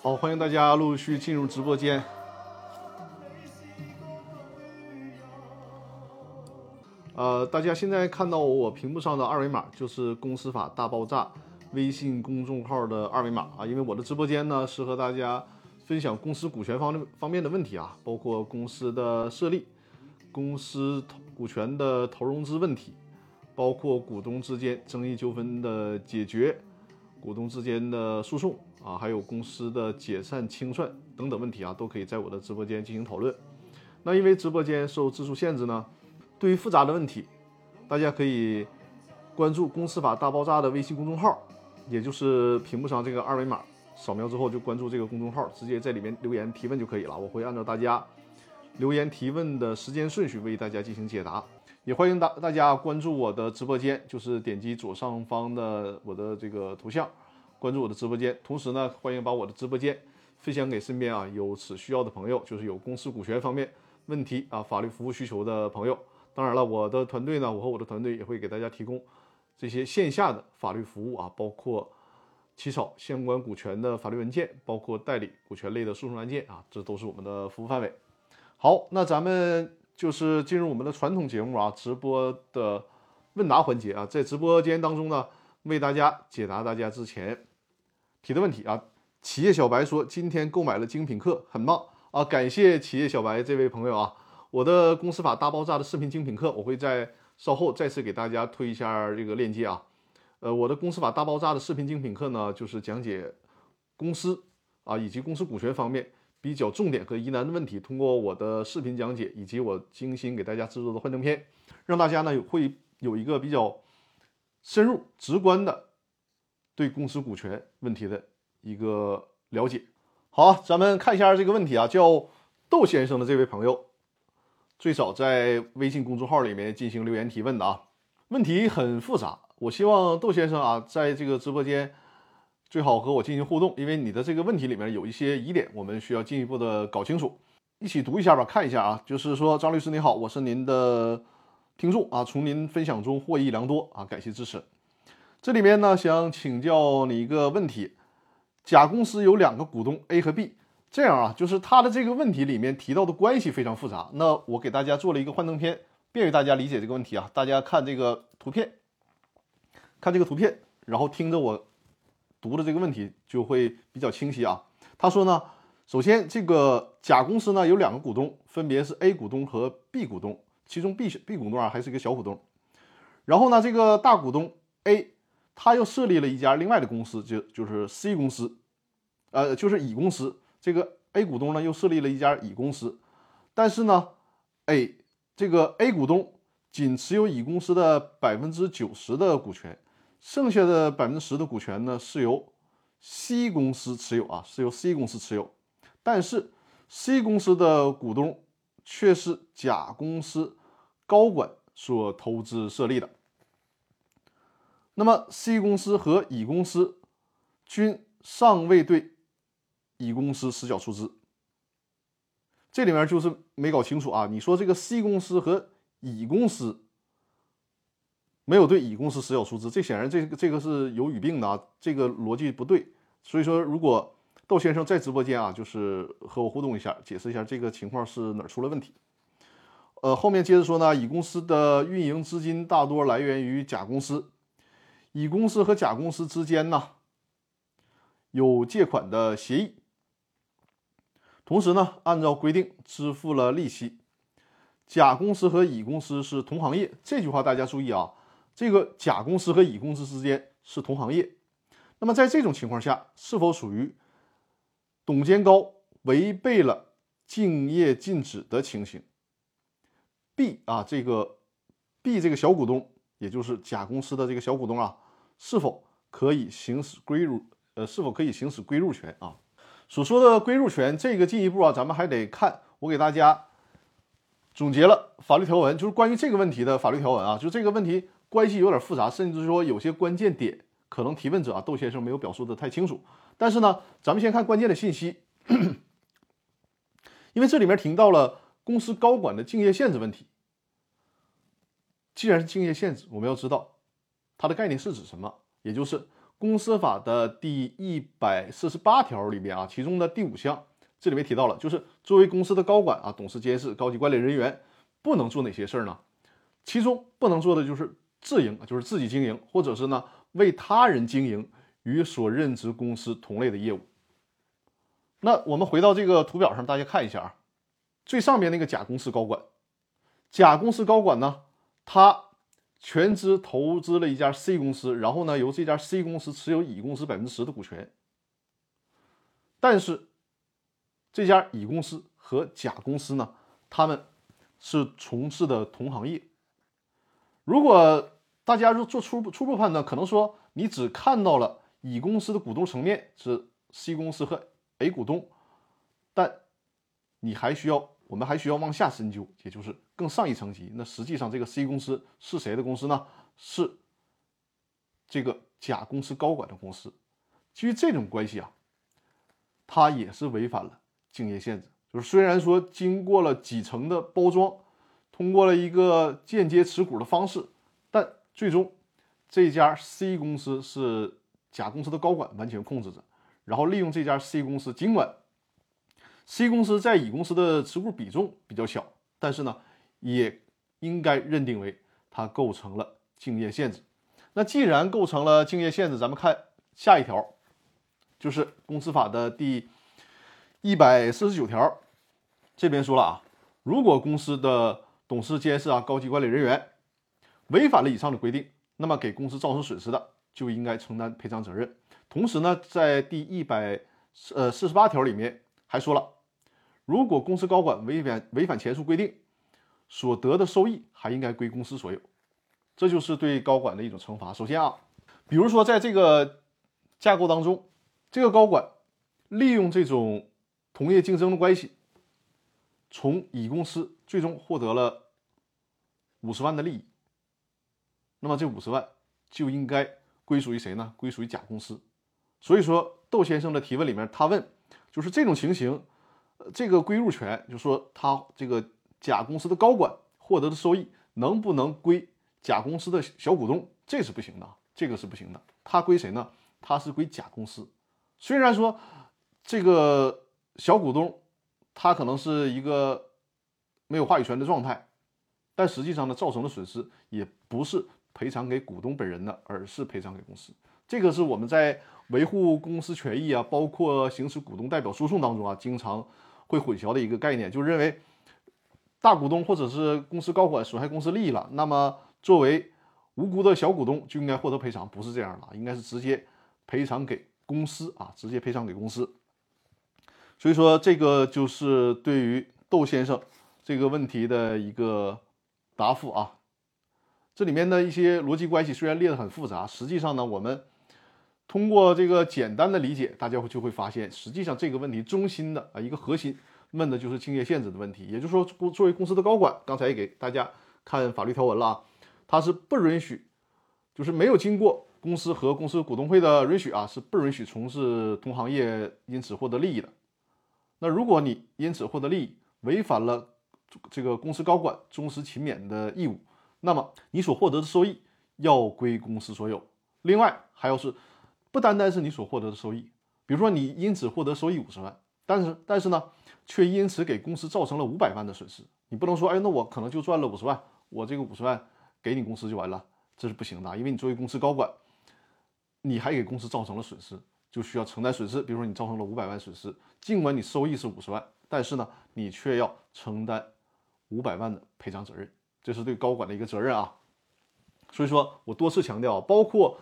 好，欢迎大家陆续进入直播间。呃，大家现在看到我屏幕上的二维码，就是《公司法大爆炸》微信公众号的二维码啊。因为我的直播间呢，是和大家分享公司股权方方面的问题啊，包括公司的设立、公司股权的投融资问题，包括股东之间争议纠纷的解决、股东之间的诉讼啊，还有公司的解散清算等等问题啊，都可以在我的直播间进行讨论。那因为直播间受字数限制呢。对于复杂的问题，大家可以关注“公司法大爆炸”的微信公众号，也就是屏幕上这个二维码，扫描之后就关注这个公众号，直接在里面留言提问就可以了。我会按照大家留言提问的时间顺序为大家进行解答。也欢迎大大家关注我的直播间，就是点击左上方的我的这个头像，关注我的直播间。同时呢，欢迎把我的直播间分享给身边啊有此需要的朋友，就是有公司股权方面问题啊法律服务需求的朋友。当然了，我的团队呢，我和我的团队也会给大家提供这些线下的法律服务啊，包括起草相关股权的法律文件，包括代理股权类的诉讼案件啊，这都是我们的服务范围。好，那咱们就是进入我们的传统节目啊，直播的问答环节啊，在直播间当中呢，为大家解答大家之前提的问题啊。企业小白说今天购买了精品课，很棒啊，感谢企业小白这位朋友啊。我的公司法大爆炸的视频精品课，我会在稍后再次给大家推一下这个链接啊。呃，我的公司法大爆炸的视频精品课呢，就是讲解公司啊以及公司股权方面比较重点和疑难的问题，通过我的视频讲解以及我精心给大家制作的幻灯片，让大家呢会有一个比较深入、直观的对公司股权问题的一个了解。好，咱们看一下这个问题啊，叫窦先生的这位朋友。最早在微信公众号里面进行留言提问的啊，问题很复杂。我希望窦先生啊，在这个直播间最好和我进行互动，因为你的这个问题里面有一些疑点，我们需要进一步的搞清楚。一起读一下吧，看一下啊。就是说，张律师你好，我是您的听众啊，从您分享中获益良多啊，感谢支持。这里面呢，想请教你一个问题：甲公司有两个股东 A 和 B。这样啊，就是他的这个问题里面提到的关系非常复杂。那我给大家做了一个幻灯片，便于大家理解这个问题啊。大家看这个图片，看这个图片，然后听着我读的这个问题就会比较清晰啊。他说呢，首先这个甲公司呢有两个股东，分别是 A 股东和 B 股东，其中 B B 股东啊还是一个小股东。然后呢，这个大股东 A 他又设立了一家另外的公司，就就是 C 公司，呃，就是乙公司。这个 A 股东呢，又设立了一家乙公司，但是呢，A 这个 A 股东仅持有乙公司的百分之九十的股权，剩下的百分之十的股权呢是由 C 公司持有啊，是由 C 公司持有，但是 C 公司的股东却是甲公司高管所投资设立的，那么 C 公司和乙公司均尚未对。乙公司实缴出资，这里面就是没搞清楚啊！你说这个 C 公司和乙公司没有对乙公司实缴出资，这显然这个这个是有语病的啊，这个逻辑不对。所以说，如果窦先生在直播间啊，就是和我互动一下，解释一下这个情况是哪出了问题。呃，后面接着说呢，乙公司的运营资金大多来源于甲公司，乙公司和甲公司之间呢有借款的协议。同时呢，按照规定支付了利息。甲公司和乙公司是同行业，这句话大家注意啊。这个甲公司和乙公司之间是同行业。那么在这种情况下，是否属于董监高违背了竞业禁止的情形？B 啊，这个 B 这个小股东，也就是甲公司的这个小股东啊，是否可以行使归入？呃，是否可以行使归入权啊？所说的归入权，这个进一步啊，咱们还得看。我给大家总结了法律条文，就是关于这个问题的法律条文啊。就这个问题关系有点复杂，甚至说有些关键点可能提问者啊窦先生没有表述的太清楚。但是呢，咱们先看关键的信息，因为这里面提到了公司高管的竞业限制问题。既然是竞业限制，我们要知道它的概念是指什么，也就是公司法的第一百四十八条里面啊，其中的第五项，这里面提到了，就是作为公司的高管啊、董事、监事、高级管理人员，不能做哪些事儿呢？其中不能做的就是自营，就是自己经营，或者是呢为他人经营与所任职公司同类的业务。那我们回到这个图表上，大家看一下啊，最上边那个甲公司高管，甲公司高管呢，他。全资投资了一家 C 公司，然后呢，由这家 C 公司持有乙公司百分之十的股权。但是，这家乙公司和甲公司呢，他们是从事的同行业。如果大家做做初步初步判断，可能说你只看到了乙公司的股东层面是 C 公司和 A 股东，但你还需要。我们还需要往下深究，也就是更上一层级。那实际上，这个 C 公司是谁的公司呢？是这个甲公司高管的公司。基于这种关系啊，它也是违反了竞业限制。就是虽然说经过了几层的包装，通过了一个间接持股的方式，但最终这家 C 公司是甲公司的高管完全控制着，然后利用这家 C 公司，尽管。C 公司在乙公司的持股比重比较小，但是呢，也应该认定为它构成了竞业限制。那既然构成了竞业限制，咱们看下一条，就是公司法的第一百四十九条，这边说了啊，如果公司的董事、监事啊、高级管理人员违反了以上的规定，那么给公司造成损失的，就应该承担赔偿责任。同时呢，在第一百呃四十八条里面还说了。如果公司高管违反违反前述规定，所得的收益还应该归公司所有，这就是对高管的一种惩罚。首先啊，比如说在这个架构当中，这个高管利用这种同业竞争的关系，从乙公司最终获得了五十万的利益，那么这五十万就应该归属于谁呢？归属于甲公司。所以说，窦先生的提问里面，他问就是这种情形。这个归入权，就说他这个甲公司的高管获得的收益能不能归甲公司的小股东？这是不行的，这个是不行的。他归谁呢？他是归甲公司。虽然说这个小股东他可能是一个没有话语权的状态，但实际上呢，造成的损失也不是赔偿给股东本人的，而是赔偿给公司。这个是我们在维护公司权益啊，包括行使股东代表诉讼当中啊，经常。会混淆的一个概念，就认为大股东或者是公司高管损害公司利益了，那么作为无辜的小股东就应该获得赔偿，不是这样的，应该是直接赔偿给公司啊，直接赔偿给公司。所以说，这个就是对于窦先生这个问题的一个答复啊。这里面的一些逻辑关系虽然列得很复杂，实际上呢，我们。通过这个简单的理解，大家会就会发现，实际上这个问题中心的啊一个核心问的就是竞业限制的问题。也就是说，作为公司的高管，刚才也给大家看法律条文了啊，他是不允许，就是没有经过公司和公司股东会的允许啊，是不允许从事同行业，因此获得利益的。那如果你因此获得利益，违反了这个公司高管忠实勤勉的义务，那么你所获得的收益要归公司所有。另外还要是。不单单是你所获得的收益，比如说你因此获得收益五十万，但是但是呢，却因此给公司造成了五百万的损失。你不能说，哎，那我可能就赚了五十万，我这个五十万给你公司就完了，这是不行的，因为你作为公司高管，你还给公司造成了损失，就需要承担损失。比如说你造成了五百万损失，尽管你收益是五十万，但是呢，你却要承担五百万的赔偿责任，这是对高管的一个责任啊。所以说我多次强调，包括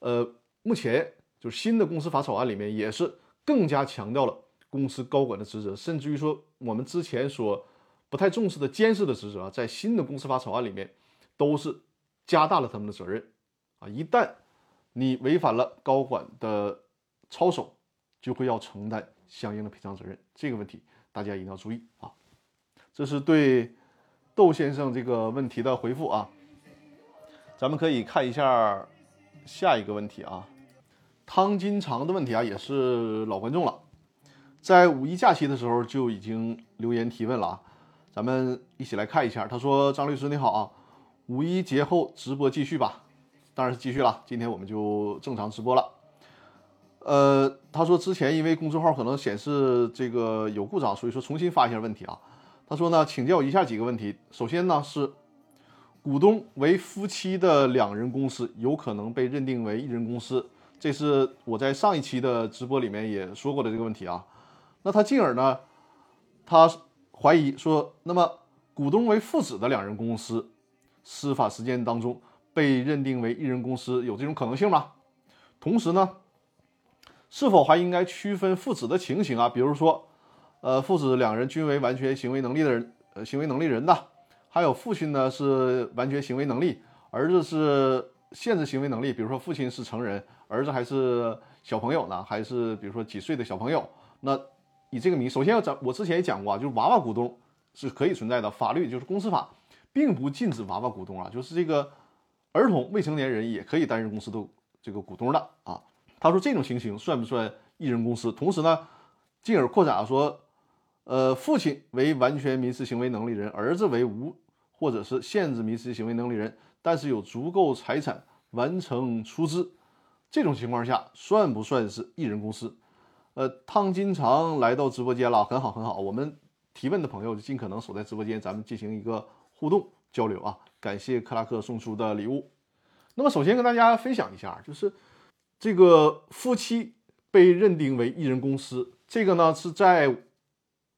呃。目前就是新的公司法草案里面也是更加强调了公司高管的职责，甚至于说我们之前所不太重视的监事的职责啊，在新的公司法草案里面都是加大了他们的责任啊。一旦你违反了高管的操守，就会要承担相应的赔偿责任。这个问题大家一定要注意啊。这是对窦先生这个问题的回复啊。咱们可以看一下。下一个问题啊，汤金长的问题啊，也是老观众了，在五一假期的时候就已经留言提问了啊，咱们一起来看一下。他说：“张律师你好啊，五一节后直播继续吧，当然是继续了。今天我们就正常直播了。呃，他说之前因为公众号可能显示这个有故障，所以说重新发一下问题啊。他说呢，请教以下几个问题。首先呢是，股东为夫妻的两人公司有可能被认定为一人公司，这是我在上一期的直播里面也说过的这个问题啊。那他进而呢，他怀疑说，那么股东为父子的两人公司，司法实践当中被认定为一人公司有这种可能性吗？同时呢？是否还应该区分父子的情形啊？比如说，呃，父子两人均为完全行为能力的人，呃，行为能力人的，还有父亲呢是完全行为能力，儿子是限制行为能力。比如说，父亲是成人，儿子还是小朋友呢？还是比如说几岁的小朋友？那以这个名，首先要讲，我之前也讲过啊，就是娃娃股东是可以存在的，法律就是公司法并不禁止娃娃股东啊，就是这个儿童未成年人也可以担任公司的这个股东的啊。他说这种情形算不算一人公司？同时呢，进而扩展说，呃，父亲为完全民事行为能力人，儿子为无或者是限制民事行为能力人，但是有足够财产完成出资，这种情况下算不算是一人公司？呃，汤金常来到直播间了，很好很好，我们提问的朋友就尽可能守在直播间，咱们进行一个互动交流啊！感谢克拉克送出的礼物。那么首先跟大家分享一下，就是。这个夫妻被认定为一人公司，这个呢是在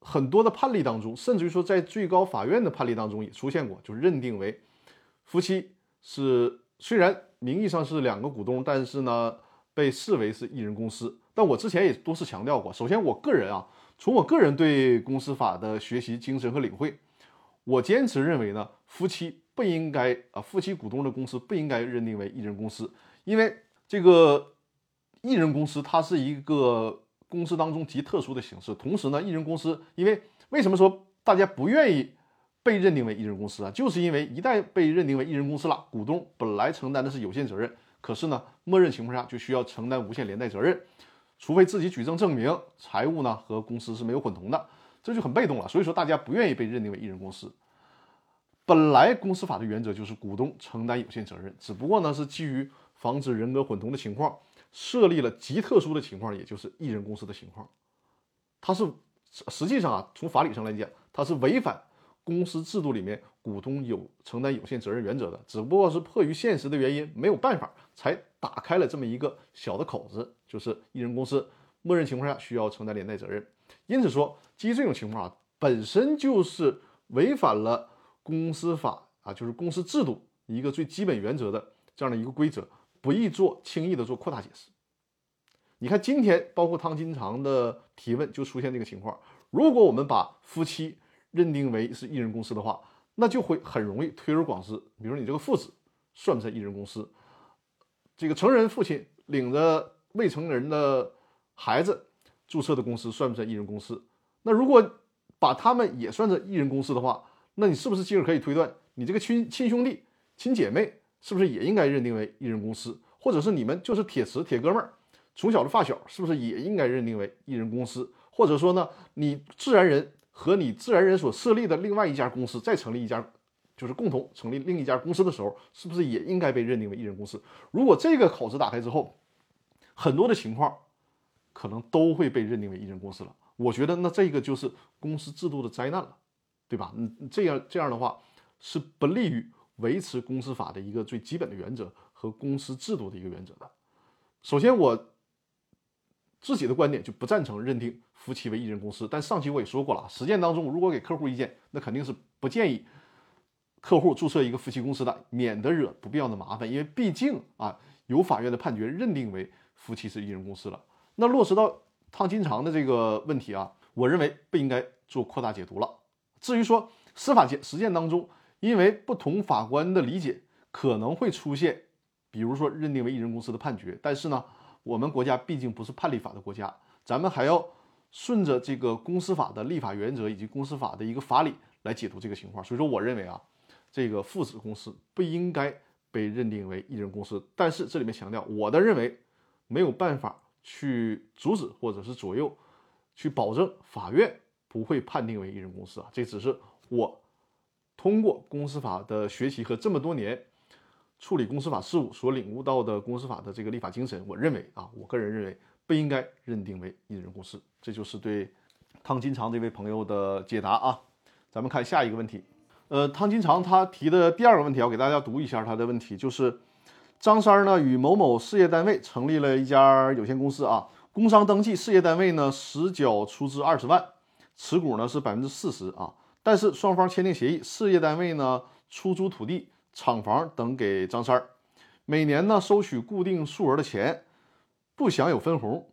很多的判例当中，甚至于说在最高法院的判例当中也出现过，就认定为夫妻是虽然名义上是两个股东，但是呢被视为是一人公司。但我之前也多次强调过，首先我个人啊，从我个人对公司法的学习精神和领会，我坚持认为呢，夫妻不应该啊，夫妻股东的公司不应该认定为一人公司，因为这个。艺人公司它是一个公司当中极特殊的形式，同时呢，艺人公司因为为什么说大家不愿意被认定为艺人公司啊？就是因为一旦被认定为艺人公司了，股东本来承担的是有限责任，可是呢，默认情况下就需要承担无限连带责任，除非自己举证证明财务呢和公司是没有混同的，这就很被动了。所以说大家不愿意被认定为艺人公司。本来公司法的原则就是股东承担有限责任，只不过呢是基于防止人格混同的情况。设立了极特殊的情况，也就是一人公司的情况，它是实际上啊，从法理上来讲，它是违反公司制度里面股东有承担有限责任原则的。只不过是迫于现实的原因，没有办法才打开了这么一个小的口子，就是一人公司默认情况下需要承担连带责任。因此说，基于这种情况啊，本身就是违反了公司法啊，就是公司制度一个最基本原则的这样的一个规则。不易做轻易的做扩大解释。你看，今天包括汤金长的提问就出现这个情况。如果我们把夫妻认定为是一人公司的话，那就会很容易推而广之。比如你这个父子算不算一人公司？这个成人父亲领着未成人的孩子注册的公司算不算一人公司？那如果把他们也算成一人公司的话，那你是不是进而可以推断，你这个亲亲兄弟、亲姐妹？是不是也应该认定为一人公司，或者是你们就是铁磁铁哥们儿，从小的发小，是不是也应该认定为一人公司？或者说呢，你自然人和你自然人所设立的另外一家公司再成立一家，就是共同成立另一家公司的时候，是不是也应该被认定为一人公司？如果这个口子打开之后，很多的情况可能都会被认定为一人公司了。我觉得那这个就是公司制度的灾难了，对吧？嗯，这样这样的话是不利于。维持公司法的一个最基本的原则和公司制度的一个原则的。首先，我自己的观点就不赞成认定夫妻为一人公司。但上期我也说过了，实践当中如果给客户意见，那肯定是不建议客户注册一个夫妻公司的，免得惹不必要的麻烦。因为毕竟啊，有法院的判决认定为夫妻是一人公司了。那落实到烫金长的这个问题啊，我认为不应该做扩大解读了。至于说司法界实践当中，因为不同法官的理解可能会出现，比如说认定为一人公司的判决，但是呢，我们国家毕竟不是判例法的国家，咱们还要顺着这个公司法的立法原则以及公司法的一个法理来解读这个情况。所以说，我认为啊，这个父子公司不应该被认定为一人公司。但是这里面强调，我的认为没有办法去阻止或者是左右，去保证法院不会判定为一人公司啊，这只是我。通过公司法的学习和这么多年处理公司法事务所领悟到的公司法的这个立法精神，我认为啊，我个人认为不应该认定为一人公司。这就是对汤金长这位朋友的解答啊。咱们看下一个问题，呃，汤金长他提的第二个问题，我给大家读一下他的问题，就是张三儿呢与某某事业单位成立了一家有限公司啊，工商登记，事业单位呢实缴出资二十万，持股呢是百分之四十啊，但是双方签订协议，事业单位呢出租土地、厂房等给张三儿，每年呢收取固定数额的钱，不享有分红，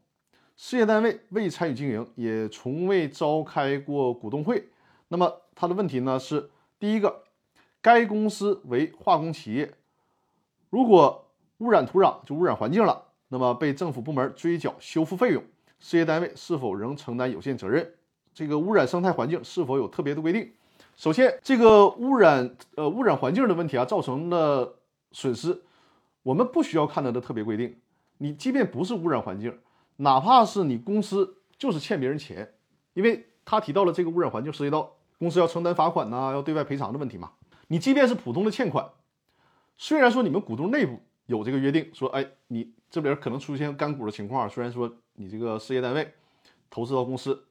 事业单位未参与经营，也从未召开过股东会。那么他的问题呢是：第一个，该公司为化工企业，如果污染土壤就污染环境了，那么被政府部门追缴修复费用，事业单位是否仍承担有限责任？这个污染生态环境是否有特别的规定？首先，这个污染呃污染环境的问题啊，造成的损失，我们不需要看它的特别规定。你即便不是污染环境，哪怕是你公司就是欠别人钱，因为他提到了这个污染环境涉及到。公司要承担罚款呐，要对外赔偿的问题嘛？你即便是普通的欠款，虽然说你们股东内部有这个约定，说，哎，你这边可能出现干股的情况，虽然说你这个事业单位投资到公司，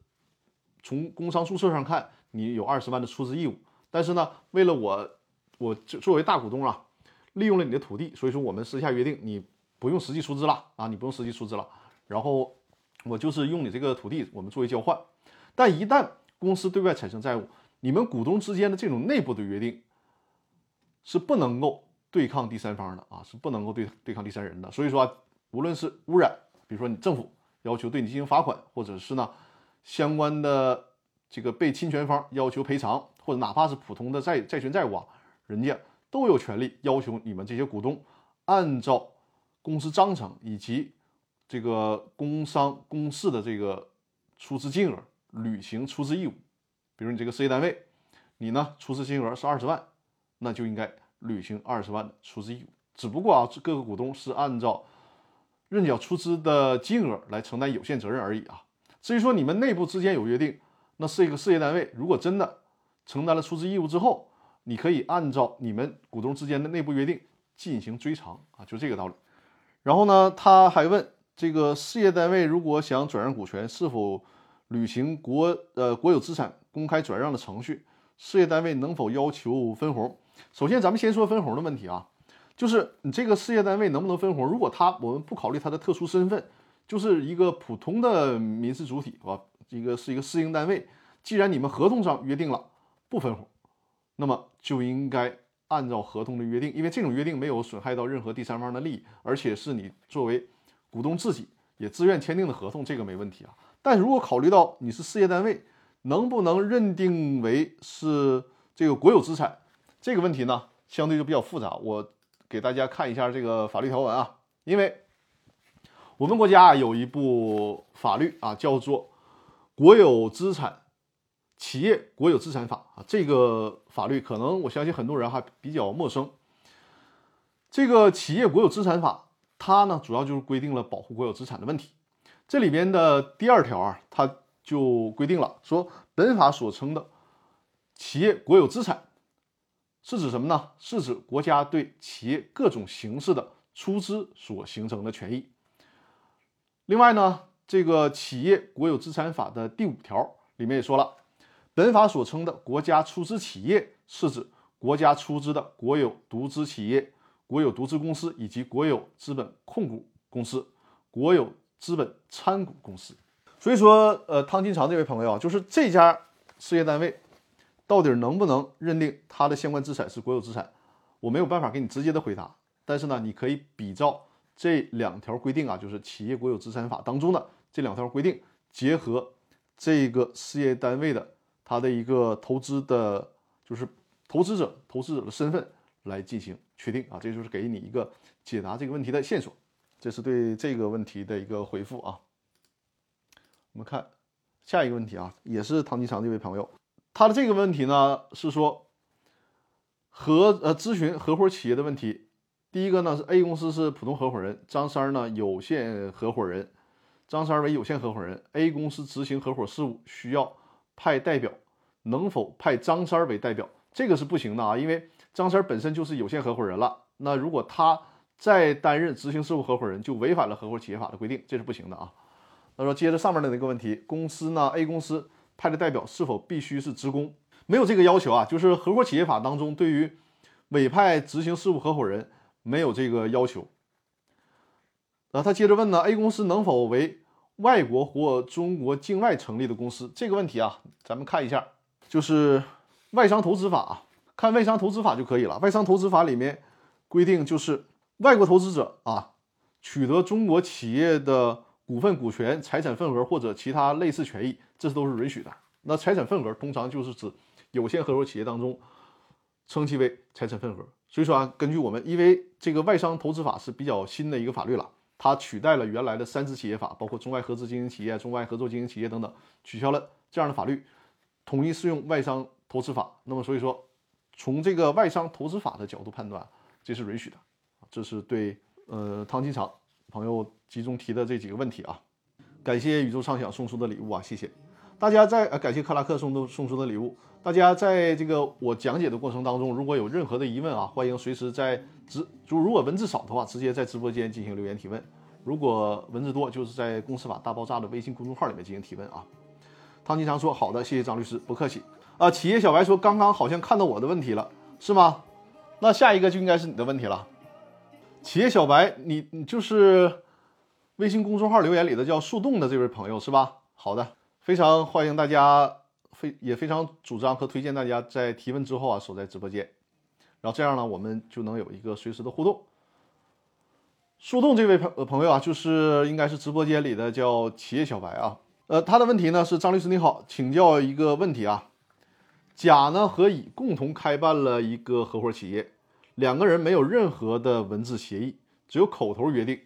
从工商注册上看你有二十万的出资义务，但是呢，为了我，我作为大股东啊，利用了你的土地，所以说我们私下约定，你不用实际出资了啊，你不用实际出资了，然后我就是用你这个土地，我们作为交换，但一旦公司对外产生债务，你们股东之间的这种内部的约定是不能够对抗第三方的啊，是不能够对对抗第三人的。所以说，无论是污染，比如说你政府要求对你进行罚款，或者是呢相关的这个被侵权方要求赔偿，或者哪怕是普通的债债权债务啊，人家都有权利要求你们这些股东按照公司章程以及这个工商公示的这个出资金额履行出资义务。比如你这个事业单位，你呢出资金额是二十万，那就应该履行二十万的出资义务。只不过啊，各个股东是按照认缴出资的金额来承担有限责任而已啊。至于说你们内部之间有约定，那是一个事业单位，如果真的承担了出资义务之后，你可以按照你们股东之间的内部约定进行追偿啊，就这个道理。然后呢，他还问这个事业单位如果想转让股权，是否履行国呃国有资产？公开转让的程序，事业单位能否要求分红？首先，咱们先说分红的问题啊，就是你这个事业单位能不能分红？如果他我们不考虑他的特殊身份，就是一个普通的民事主体是吧，一个是一个私营单位，既然你们合同上约定了不分红，那么就应该按照合同的约定，因为这种约定没有损害到任何第三方的利益，而且是你作为股东自己也自愿签订的合同，这个没问题啊。但如果考虑到你是事业单位，能不能认定为是这个国有资产？这个问题呢，相对就比较复杂。我给大家看一下这个法律条文啊，因为我们国家有一部法律啊，叫做《国有资产企业国有资产法》啊。这个法律可能我相信很多人还比较陌生。这个《企业国有资产法》它呢，主要就是规定了保护国有资产的问题。这里边的第二条啊，它。就规定了说，本法所称的企业国有资产是指什么呢？是指国家对企业各种形式的出资所形成的权益。另外呢，这个企业国有资产法的第五条里面也说了，本法所称的国家出资企业是指国家出资的国有独资企业、国有独资公司以及国有资本控股公司、国有资本参股公司。所以说，呃，汤金长这位朋友啊，就是这家事业单位到底能不能认定他的相关资产是国有资产，我没有办法给你直接的回答。但是呢，你可以比照这两条规定啊，就是《企业国有资产法》当中的这两条规定，结合这个事业单位的他的一个投资的，就是投资者投资者的身份来进行确定啊。这就是给你一个解答这个问题的线索。这是对这个问题的一个回复啊。我们看下一个问题啊，也是唐吉长这位朋友，他的这个问题呢是说合呃咨询合伙企业的问题。第一个呢是 A 公司是普通合伙人，张三呢有限合伙人，张三为有限合伙人，A 公司执行合伙事务需要派代表，能否派张三为代表？这个是不行的啊，因为张三本身就是有限合伙人了，那如果他再担任执行事务合伙人，就违反了合伙企业法的规定，这是不行的啊。他说，接着上面的那个问题，公司呢，A 公司派的代表是否必须是职工？没有这个要求啊，就是合伙企业法当中对于委派执行事务合伙人没有这个要求。然后他接着问呢，A 公司能否为外国或中国境外成立的公司？这个问题啊，咱们看一下，就是外商投资法，看外商投资法就可以了。外商投资法里面规定，就是外国投资者啊，取得中国企业的股份、股权、财产份额或者其他类似权益，这都是允许的。那财产份额通常就是指有限合伙企业当中称其为财产份额。所以说啊，根据我们，因为这个外商投资法是比较新的一个法律了。它取代了原来的三资企业法，包括中外合资经营企业、中外合作经营企业等等，取消了这样的法律，统一适用外商投资法。那么，所以说，从这个外商投资法的角度判断，这是允许的。这是对呃汤金厂朋友集中提的这几个问题啊。感谢宇宙畅想送出的礼物啊，谢谢大家在呃感谢克拉克送的送出的礼物。大家在这个我讲解的过程当中，如果有任何的疑问啊，欢迎随时在。直就如果文字少的话，直接在直播间进行留言提问；如果文字多，就是在《公司法大爆炸》的微信公众号里面进行提问啊。汤金常说：“好的，谢谢张律师，不客气。”啊，企业小白说：“刚刚好像看到我的问题了，是吗？那下一个就应该是你的问题了。”企业小白，你你就是微信公众号留言里的叫树洞的这位朋友是吧？好的，非常欢迎大家，非也非常主张和推荐大家在提问之后啊，守在直播间。然后这样呢，我们就能有一个随时的互动。树洞这位朋朋友啊，就是应该是直播间里的叫企业小白啊。呃，他的问题呢是张律师你好，请教一个问题啊。甲呢和乙共同开办了一个合伙企业，两个人没有任何的文字协议，只有口头约定。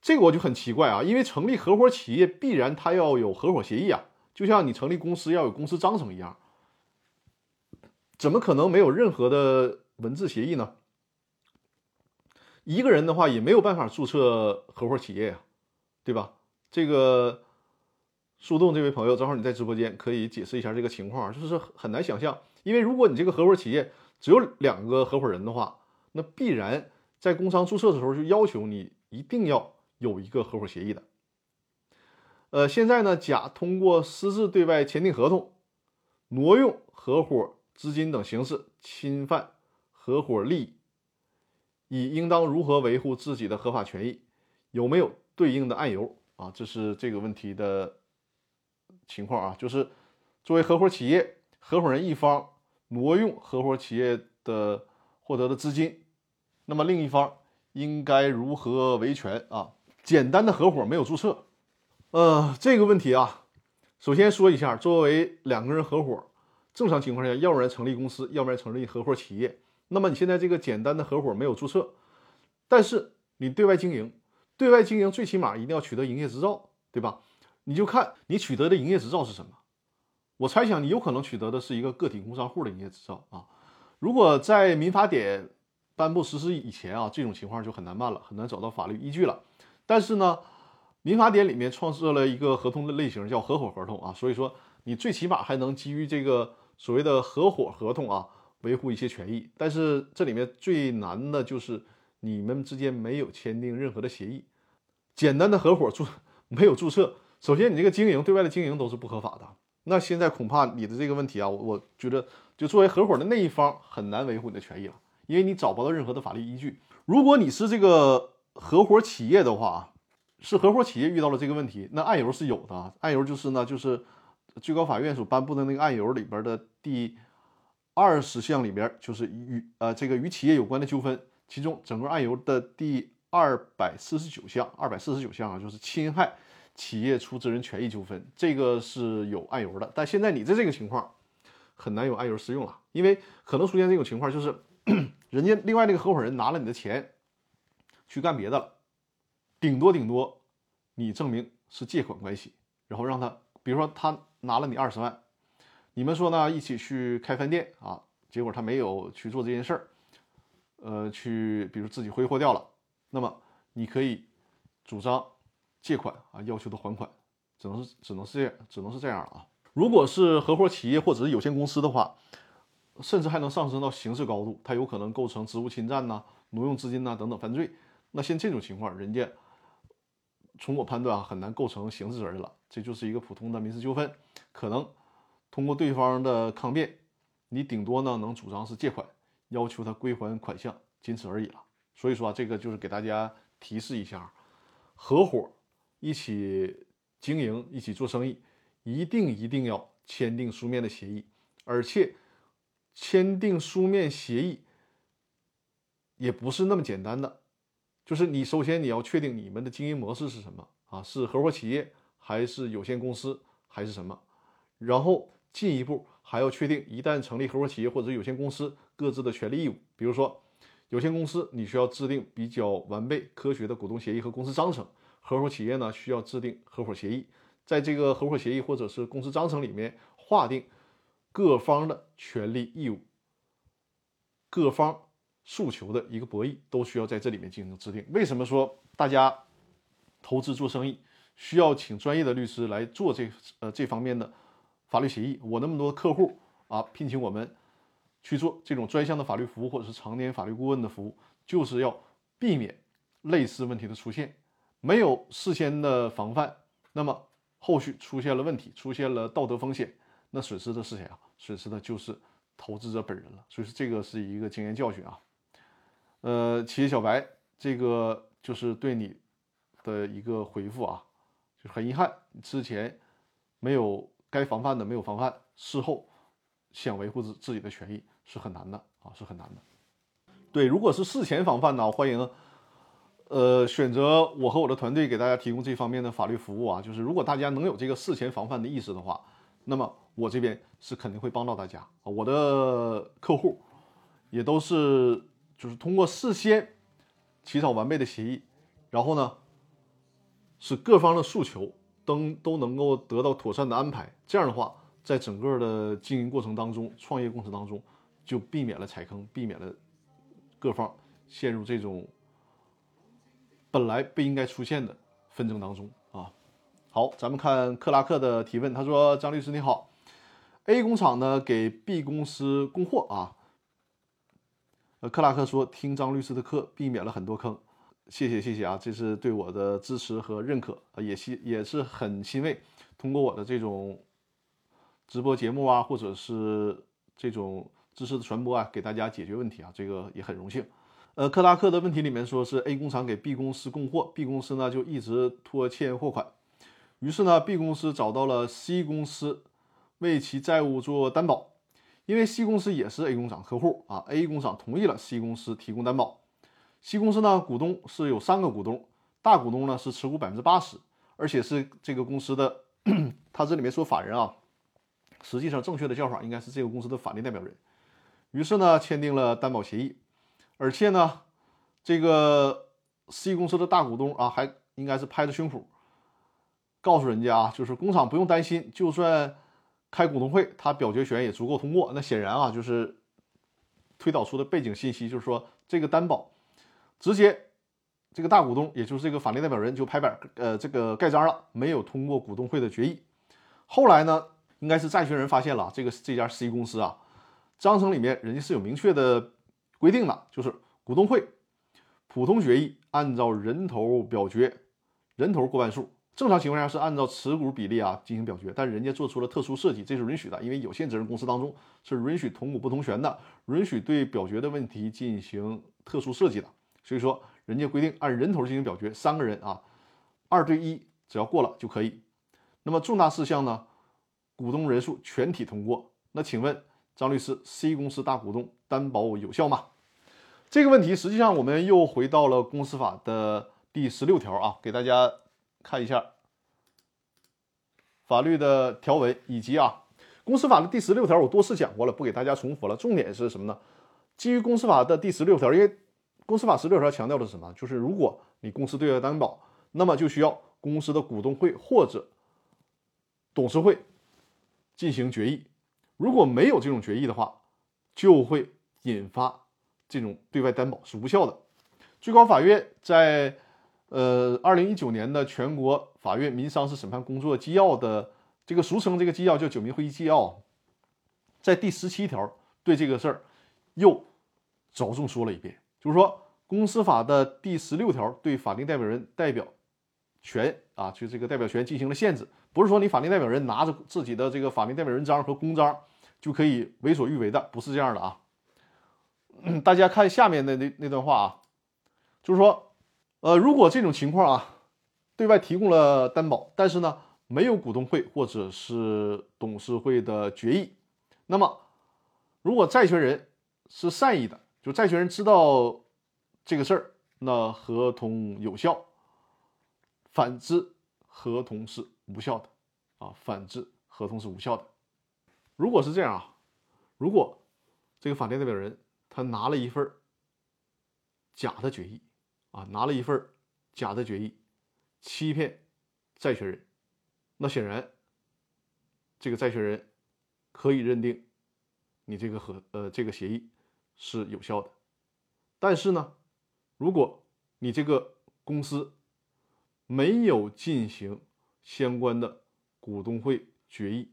这个我就很奇怪啊，因为成立合伙企业必然他要有合伙协议啊，就像你成立公司要有公司章程一样。怎么可能没有任何的文字协议呢？一个人的话也没有办法注册合伙企业呀，对吧？这个树洞这位朋友，正好你在直播间，可以解释一下这个情况，就是很难想象。因为如果你这个合伙企业只有两个合伙人的话，那必然在工商注册的时候就要求你一定要有一个合伙协议的。呃，现在呢，甲通过私自对外签订合同，挪用合伙。资金等形式侵犯合伙利益，乙应当如何维护自己的合法权益？有没有对应的案由啊？这是这个问题的情况啊。就是作为合伙企业，合伙人一方挪用合伙企业的获得的资金，那么另一方应该如何维权啊？简单的合伙没有注册，呃，这个问题啊，首先说一下，作为两个人合伙。正常情况下，要不然成立公司，要不然成立合伙企业。那么你现在这个简单的合伙没有注册，但是你对外经营，对外经营最起码一定要取得营业执照，对吧？你就看你取得的营业执照是什么。我猜想你有可能取得的是一个个体工商户的营业执照啊。如果在民法典颁布实施以前啊，这种情况就很难办了，很难找到法律依据了。但是呢，民法典里面创设了一个合同的类型叫合伙合同啊，所以说你最起码还能基于这个。所谓的合伙合同啊，维护一些权益，但是这里面最难的就是你们之间没有签订任何的协议，简单的合伙注没有注册，首先你这个经营对外的经营都是不合法的。那现在恐怕你的这个问题啊，我我觉得就作为合伙的那一方很难维护你的权益了，因为你找不到任何的法律依据。如果你是这个合伙企业的话，是合伙企业遇到了这个问题，那案由是有的，案由就是呢就是。最高法院所颁布的那个案由里边的第二十项里边，就是与呃这个与企业有关的纠纷，其中整个案由的第二百四十九项，二百四十九项啊，就是侵害企业出资人权益纠纷，这个是有案由的。但现在你的这个情况很难有案由适用了，因为可能出现这种情况，就是 人家另外那个合伙人拿了你的钱去干别的了，顶多顶多你证明是借款关系，然后让他，比如说他。拿了你二十万，你们说呢？一起去开饭店啊？结果他没有去做这件事儿，呃，去比如自己挥霍掉了，那么你可以主张借款啊，要求他还款，只能是只能是这样，只能是这样啊。如果是合伙企业或者是有限公司的话，甚至还能上升到刑事高度，它有可能构成职务侵占呐、挪用资金呐等等犯罪。那像这种情况，人家从我判断啊，很难构成刑事责任了。这就是一个普通的民事纠纷，可能通过对方的抗辩，你顶多呢能主张是借款，要求他归还款项，仅此而已了。所以说啊，这个就是给大家提示一下，合伙一起经营、一起做生意，一定一定要签订书面的协议，而且签订书面协议也不是那么简单的。就是你首先你要确定你们的经营模式是什么啊？是合伙企业还是有限公司还是什么？然后进一步还要确定，一旦成立合伙企业或者有限公司，各自的权利义务。比如说，有限公司你需要制定比较完备科学的股东协议和公司章程，合伙企业呢需要制定合伙协议，在这个合伙协议或者是公司章程里面划定各方的权利义务，各方。诉求的一个博弈都需要在这里面进行制定。为什么说大家投资做生意需要请专业的律师来做这呃这方面的法律协议？我那么多客户啊，聘请我们去做这种专项的法律服务或者是常年法律顾问的服务，就是要避免类似问题的出现。没有事先的防范，那么后续出现了问题，出现了道德风险，那损失的是谁啊？损失的就是投资者本人了。所以说这个是一个经验教训啊。呃，企业小白，这个就是对你的一个回复啊，就是很遗憾，之前没有该防范的没有防范，事后想维护自自己的权益是很难的啊，是很难的。对，如果是事前防范呢，欢迎呃选择我和我的团队给大家提供这方面的法律服务啊，就是如果大家能有这个事前防范的意识的话，那么我这边是肯定会帮到大家，我的客户也都是。就是通过事先起草完备的协议，然后呢，使各方的诉求都都能够得到妥善的安排。这样的话，在整个的经营过程当中、创业过程当中，就避免了踩坑，避免了各方陷入这种本来不应该出现的纷争当中啊。好，咱们看克拉克的提问，他说：“张律师你好，A 工厂呢给 B 公司供货啊。”呃，克拉克说：“听张律师的课，避免了很多坑，谢谢谢谢啊，这是对我的支持和认可啊，也欣也是很欣慰，通过我的这种直播节目啊，或者是这种知识的传播啊，给大家解决问题啊，这个也很荣幸。呃，克拉克的问题里面说是 A 工厂给 B 公司供货，B 公司呢就一直拖欠货款，于是呢 B 公司找到了 C 公司为其债务做担保。”因为 C 公司也是 A 工厂客户啊，A 工厂同意了 C 公司提供担保。C 公司呢，股东是有三个股东，大股东呢是持股百分之八十，而且是这个公司的，他这里面说法人啊，实际上正确的叫法应该是这个公司的法定代表人。于是呢，签订了担保协议，而且呢，这个 C 公司的大股东啊，还应该是拍着胸脯告诉人家啊，就是工厂不用担心，就算。开股东会，他表决权也足够通过。那显然啊，就是推导出的背景信息，就是说这个担保直接这个大股东，也就是这个法定代表人就拍板，呃，这个盖章了，没有通过股东会的决议。后来呢，应该是债权人发现了这个这家 C 公司啊，章程里面人家是有明确的规定的，就是股东会普通决议按照人头表决，人头过半数。正常情况下是按照持股比例啊进行表决，但人家做出了特殊设计，这是允许的，因为有限责任公司当中是允许同股不同权的，允许对表决的问题进行特殊设计的。所以说，人家规定按人头进行表决，三个人啊，二对一，只要过了就可以。那么重大事项呢，股东人数全体通过。那请问张律师，C 公司大股东担保有效吗？这个问题实际上我们又回到了公司法的第十六条啊，给大家。看一下法律的条文，以及啊，公司法的第十六条，我多次讲过了，不给大家重复了。重点是什么呢？基于公司法的第十六条，因为公司法十六条强调的是什么？就是如果你公司对外担保，那么就需要公司的股东会或者董事会进行决议。如果没有这种决议的话，就会引发这种对外担保是无效的。最高法院在。呃，二零一九年的全国法院民商事审判工作纪要的这个俗称这个纪要叫九民会议纪要，在第十七条对这个事儿又着重说了一遍，就是说公司法的第十六条对法定代表人代表权啊，就这个代表权进行了限制。不是说你法定代表人拿着自己的这个法定代表人章和公章就可以为所欲为的，不是这样的啊。大家看下面的那那段话啊，就是说，呃，如果这种情况啊，对外提供了担保，但是呢，没有股东会或者是董事会的决议，那么如果债权人是善意的，就债权人知道这个事儿，那合同有效；反之，合同是无效的啊。反之，合同是无效的。如果是这样啊，如果这个法定代表人他拿了一份假的决议啊，拿了一份假的决议，欺骗债权人，那显然这个债权人可以认定你这个合呃这个协议是有效的。但是呢，如果你这个公司没有进行相关的股东会决议，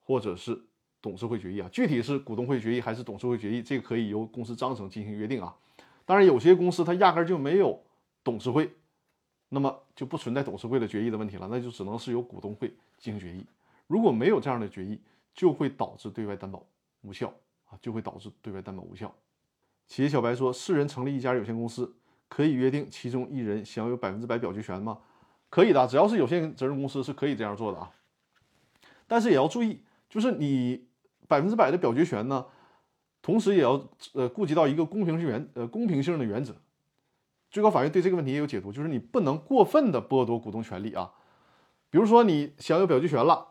或者是。董事会决议啊，具体是股东会决议还是董事会决议，这个可以由公司章程进行约定啊。当然，有些公司它压根就没有董事会，那么就不存在董事会的决议的问题了，那就只能是由股东会进行决议。如果没有这样的决议，就会导致对外担保无效啊，就会导致对外担保无效。企业小白说，四人成立一家有限公司，可以约定其中一人享有百分之百表决权吗？可以的，只要是有限责任公司是可以这样做的啊。但是也要注意，就是你。百分之百的表决权呢，同时也要呃顾及到一个公平性原呃公平性的原则。最高法院对这个问题也有解读，就是你不能过分的剥夺股东权利啊。比如说你享有表决权了，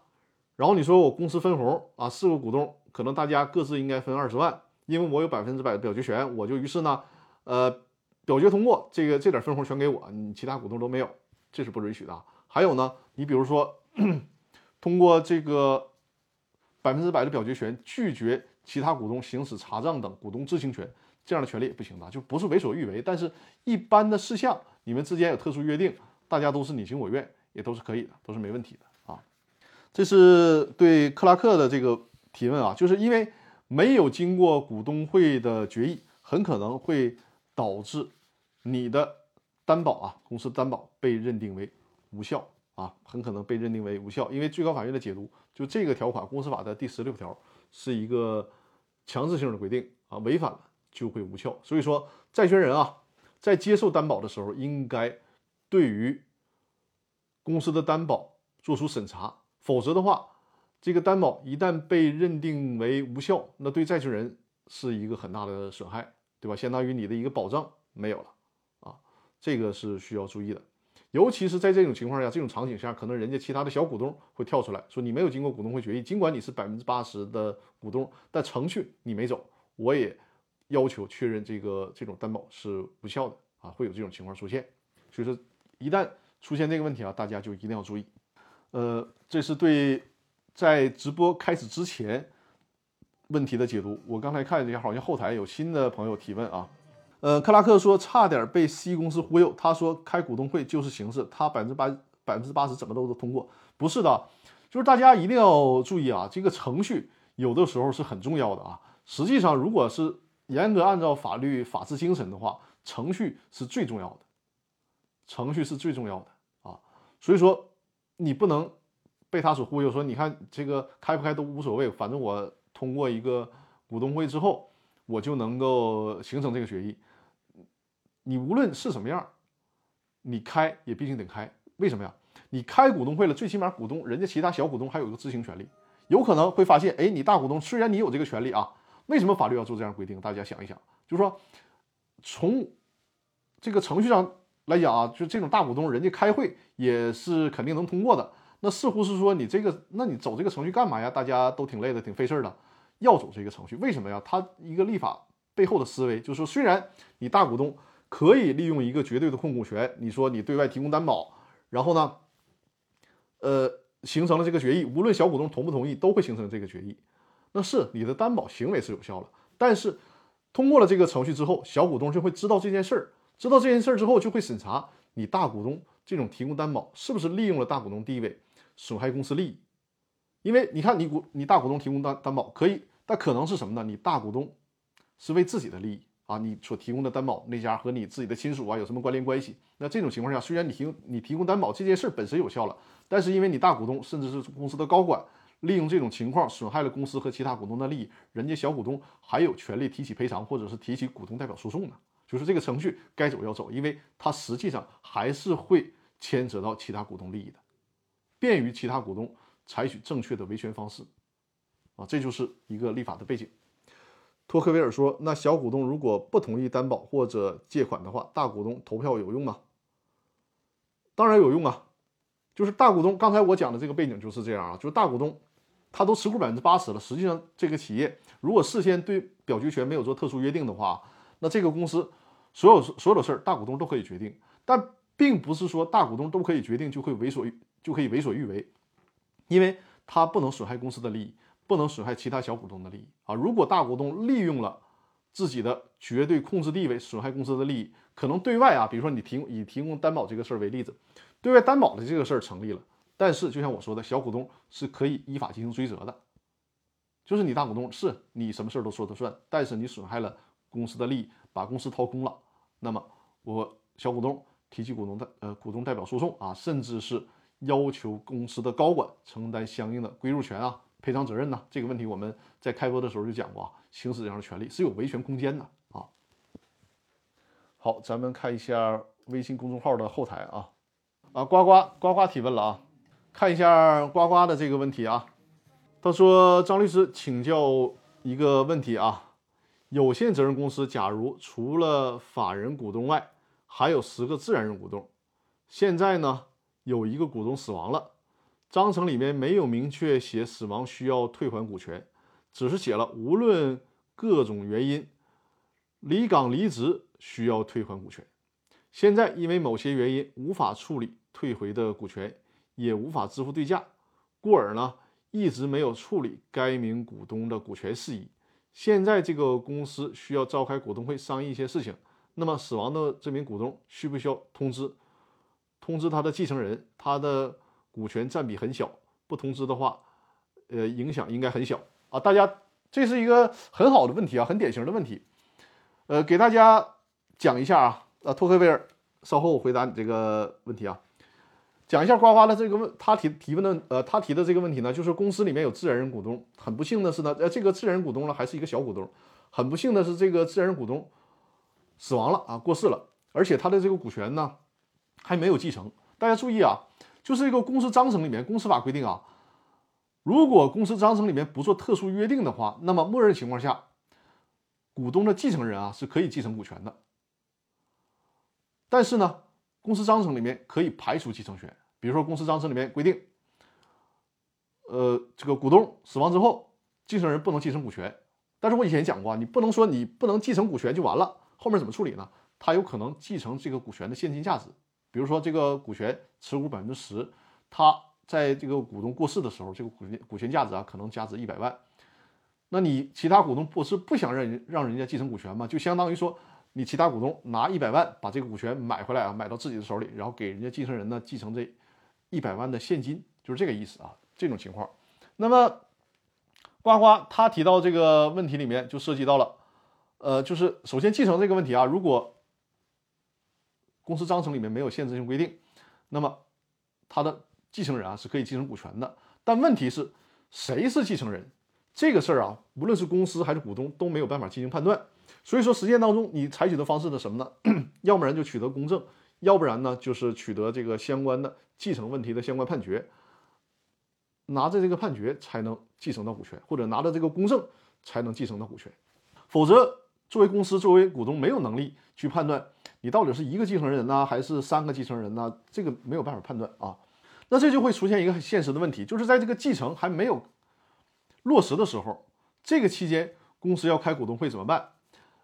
然后你说我公司分红啊，四个股东可能大家各自应该分二十万，因为我有百分之百的表决权，我就于是呢，呃表决通过这个这点分红全给我，你其他股东都没有，这是不允许的。还有呢，你比如说 通过这个。百分之百的表决权，拒绝其他股东行使查账等股东知情权，这样的权利不行的，就不是为所欲为。但是，一般的事项，你们之间有特殊约定，大家都是你情我愿，也都是可以的，都是没问题的啊。这是对克拉克的这个提问啊，就是因为没有经过股东会的决议，很可能会导致你的担保啊，公司担保被认定为无效。啊，很可能被认定为无效，因为最高法院的解读，就这个条款，公司法的第十六条是一个强制性的规定啊，违反了就会无效。所以说，债权人啊，在接受担保的时候，应该对于公司的担保做出审查，否则的话，这个担保一旦被认定为无效，那对债权人是一个很大的损害，对吧？相当于你的一个保障没有了啊，这个是需要注意的。尤其是在这种情况下，这种场景下，可能人家其他的小股东会跳出来说：“你没有经过股东会决议，尽管你是百分之八十的股东，但程序你没走，我也要求确认这个这种担保是无效的啊！”会有这种情况出现。所以说，一旦出现这个问题啊，大家就一定要注意。呃，这是对在直播开始之前问题的解读。我刚才看了一下，好像后台有新的朋友提问啊。呃，克拉克说差点被 C 公司忽悠。他说开股东会就是形式，他百分之八百分之八十怎么都都通过，不是的，就是大家一定要注意啊，这个程序有的时候是很重要的啊。实际上，如果是严格按照法律法治精神的话，程序是最重要的，程序是最重要的啊。所以说，你不能被他所忽悠，说你看这个开不开都无所谓，反正我通过一个股东会之后，我就能够形成这个决议。你无论是什么样，你开也毕竟得开。为什么呀？你开股东会了，最起码股东人家其他小股东还有一个知情权利，有可能会发现，哎，你大股东虽然你有这个权利啊，为什么法律要做这样规定？大家想一想，就是说，从这个程序上来讲啊，就这种大股东人家开会也是肯定能通过的。那似乎是说你这个，那你走这个程序干嘛呀？大家都挺累的，挺费事儿的，要走这个程序，为什么呀？他一个立法背后的思维就是说，虽然你大股东。可以利用一个绝对的控股权，你说你对外提供担保，然后呢，呃，形成了这个决议，无论小股东同不同意，都会形成这个决议。那是你的担保行为是有效了，但是通过了这个程序之后，小股东就会知道这件事儿，知道这件事儿之后，就会审查你大股东这种提供担保是不是利用了大股东地位损害公司利益。因为你看，你股你大股东提供担担保可以，但可能是什么呢？你大股东是为自己的利益。啊，你所提供的担保那家和你自己的亲属啊有什么关联关系？那这种情况下，虽然你提供你提供担保这件事本身有效了，但是因为你大股东甚至是公司的高管利用这种情况损害了公司和其他股东的利益，人家小股东还有权利提起赔偿或者是提起股东代表诉讼呢。就是这个程序该走要走，因为它实际上还是会牵扯到其他股东利益的，便于其他股东采取正确的维权方式。啊，这就是一个立法的背景。托克维尔说：“那小股东如果不同意担保或者借款的话，大股东投票有用吗？当然有用啊！就是大股东，刚才我讲的这个背景就是这样啊，就是大股东他都持股百分之八十了。实际上，这个企业如果事先对表决权没有做特殊约定的话，那这个公司所有所有的事儿，大股东都可以决定。但并不是说大股东都可以决定就会为所欲就可以为所欲为，因为他不能损害公司的利益。”不能损害其他小股东的利益啊！如果大股东利用了自己的绝对控制地位损害公司的利益，可能对外啊，比如说你提供以提供担保这个事儿为例子，对外担保的这个事儿成立了，但是就像我说的，小股东是可以依法进行追责的，就是你大股东是你什么事儿都说了算，但是你损害了公司的利益，把公司掏空了，那么我小股东提起股东的呃股东代表诉讼啊，甚至是要求公司的高管承担相应的归入权啊。赔偿责任呢？这个问题我们在开播的时候就讲过啊，行使这样的权利是有维权空间的啊。好，咱们看一下微信公众号的后台啊啊，呱呱呱呱提问了啊，看一下呱呱的这个问题啊。他说：“张律师，请教一个问题啊，有限责任公司假如除了法人股东外，还有十个自然人股东，现在呢有一个股东死亡了。”章程里面没有明确写死亡需要退还股权，只是写了无论各种原因离岗离职需要退还股权。现在因为某些原因无法处理退回的股权，也无法支付对价，故而呢一直没有处理该名股东的股权事宜。现在这个公司需要召开股东会商议一些事情，那么死亡的这名股东需不需要通知？通知他的继承人，他的。股权占比很小，不通知的话，呃，影响应该很小啊。大家，这是一个很好的问题啊，很典型的问题。呃，给大家讲一下啊，呃，托克维尔，稍后回答你这个问题啊。讲一下呱呱的这个问，他提提问的，呃，他提的这个问题呢，就是公司里面有自然人股东，很不幸的是呢，呃，这个自然人股东呢还是一个小股东，很不幸的是这个自然人股东死亡了啊，过世了，而且他的这个股权呢还没有继承。大家注意啊。就是一个公司章程里面，公司法规定啊，如果公司章程里面不做特殊约定的话，那么默认情况下，股东的继承人啊是可以继承股权的。但是呢，公司章程里面可以排除继承权，比如说公司章程里面规定，呃，这个股东死亡之后，继承人不能继承股权。但是我以前讲过，你不能说你不能继承股权就完了，后面怎么处理呢？他有可能继承这个股权的现金价值。比如说，这个股权持股百分之十，他在这个股东过世的时候，这个股权股权价值啊，可能价值一百万。那你其他股东不是不想让人让人家继承股权吗？就相当于说，你其他股东拿一百万把这个股权买回来啊，买到自己的手里，然后给人家继承人呢继承这一百万的现金，就是这个意思啊。这种情况，那么呱呱他提到这个问题里面就涉及到了，呃，就是首先继承这个问题啊，如果公司章程里面没有限制性规定，那么他的继承人啊是可以继承股权的。但问题是，谁是继承人？这个事儿啊，无论是公司还是股东都没有办法进行判断。所以说，实践当中你采取的方式是什么呢？要不然就取得公证，要不然呢就是取得这个相关的继承问题的相关判决，拿着这个判决才能继承到股权，或者拿着这个公证才能继承到股权。否则，作为公司作为股东没有能力去判断。你到底是一个继承人呢，还是三个继承人呢？这个没有办法判断啊。那这就会出现一个很现实的问题，就是在这个继承还没有落实的时候，这个期间公司要开股东会怎么办？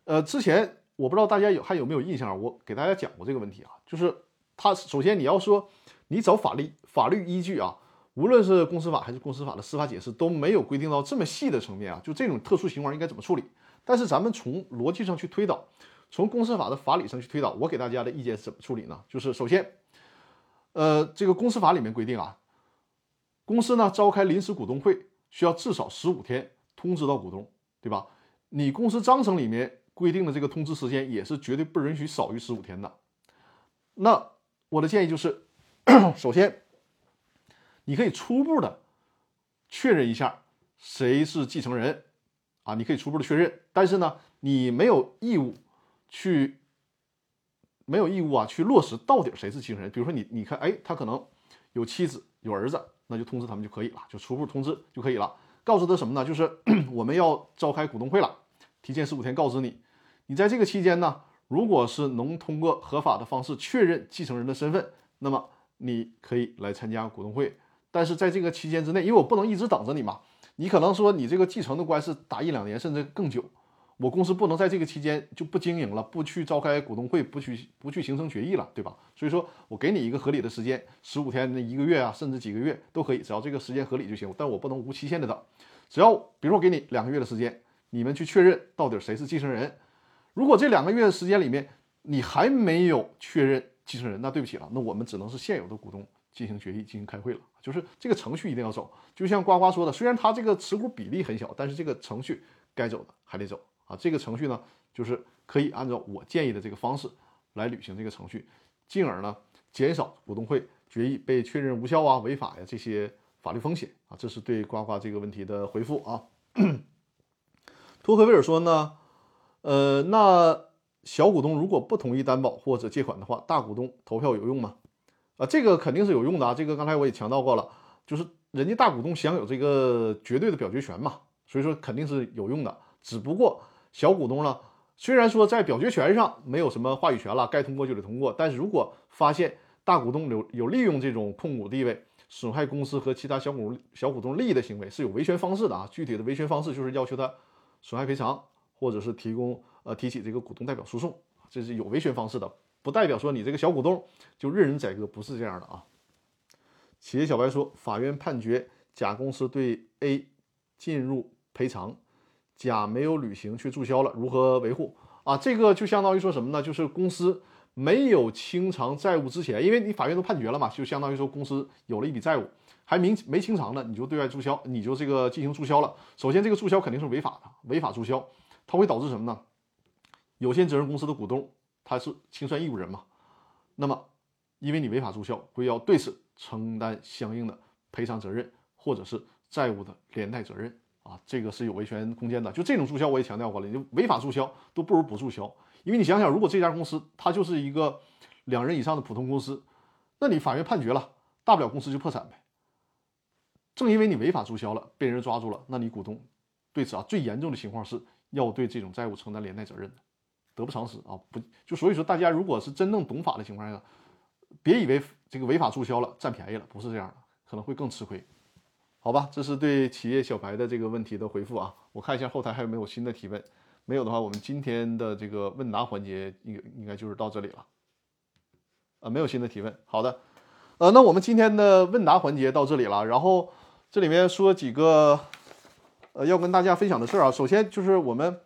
呃，之前我不知道大家有还有没有印象，我给大家讲过这个问题啊。就是他首先你要说你找法律法律依据啊，无论是公司法还是公司法的司法解释都没有规定到这么细的层面啊，就这种特殊情况应该怎么处理？但是咱们从逻辑上去推导。从公司法的法理上去推导，我给大家的意见是怎么处理呢？就是首先，呃，这个公司法里面规定啊，公司呢召开临时股东会需要至少十五天通知到股东，对吧？你公司章程里面规定的这个通知时间也是绝对不允许少于十五天的。那我的建议就是，首先，你可以初步的确认一下谁是继承人，啊，你可以初步的确认，但是呢，你没有义务去，没有义务啊去落实到底谁是继承人。比如说你，你看，哎，他可能有妻子有儿子，那就通知他们就可以了，就初步通知就可以了，告诉他什么呢？就是 我们要召开股东会了，提前十五天告知你，你在这个期间呢。如果是能通过合法的方式确认继承人的身份，那么你可以来参加股东会。但是在这个期间之内，因为我不能一直等着你嘛，你可能说你这个继承的官司打一两年甚至更久，我公司不能在这个期间就不经营了，不去召开股东会，不去不去形成决议了，对吧？所以说我给你一个合理的时间，十五天、那一个月啊，甚至几个月都可以，只要这个时间合理就行。但我不能无期限的等，只要比如说我给你两个月的时间，你们去确认到底谁是继承人。如果这两个月的时间里面你还没有确认继承人，那对不起了，那我们只能是现有的股东进行决议、进行开会了。就是这个程序一定要走。就像呱呱说的，虽然他这个持股比例很小，但是这个程序该走的还得走啊。这个程序呢，就是可以按照我建议的这个方式来履行这个程序，进而呢减少股东会决议被确认无效啊、违法呀这些法律风险啊。这是对呱呱这个问题的回复啊。托克维尔说呢。呃，那小股东如果不同意担保或者借款的话，大股东投票有用吗？啊，这个肯定是有用的啊。这个刚才我也强调过了，就是人家大股东享有这个绝对的表决权嘛，所以说肯定是有用的。只不过小股东呢，虽然说在表决权上没有什么话语权了，该通过就得通过，但是如果发现大股东有有利用这种控股地位损害公司和其他小股小股东利益的行为，是有维权方式的啊。具体的维权方式就是要求他损害赔偿。或者是提供呃提起这个股东代表诉讼，这是有维权方式的，不代表说你这个小股东就任人宰割，不是这样的啊。企业小白说，法院判决甲公司对 A 进入赔偿，甲没有履行却注销了，如何维护啊？这个就相当于说什么呢？就是公司没有清偿债务之前，因为你法院都判决了嘛，就相当于说公司有了一笔债务，还没没清偿呢，你就对外注销，你就这个进行注销了。首先，这个注销肯定是违法的，违法注销。它会导致什么呢？有限责任公司的股东他是清算义务人嘛？那么，因为你违法注销，会要对此承担相应的赔偿责任或者是债务的连带责任啊，这个是有维权空间的。就这种注销，我也强调过了，就违法注销都不如不注销，因为你想想，如果这家公司它就是一个两人以上的普通公司，那你法院判决了，大不了公司就破产呗。正因为你违法注销了，被人抓住了，那你股东对此啊，最严重的情况是。要对这种债务承担连带责任的，得不偿失啊！不就所以说，大家如果是真正懂法的情况下，别以为这个违法注销了占便宜了，不是这样的，可能会更吃亏。好吧，这是对企业小白的这个问题的回复啊。我看一下后台还有没有新的提问，没有的话，我们今天的这个问答环节应应该就是到这里了。啊，没有新的提问。好的，呃，那我们今天的问答环节到这里了。然后这里面说几个。呃，要跟大家分享的事儿啊，首先就是我们，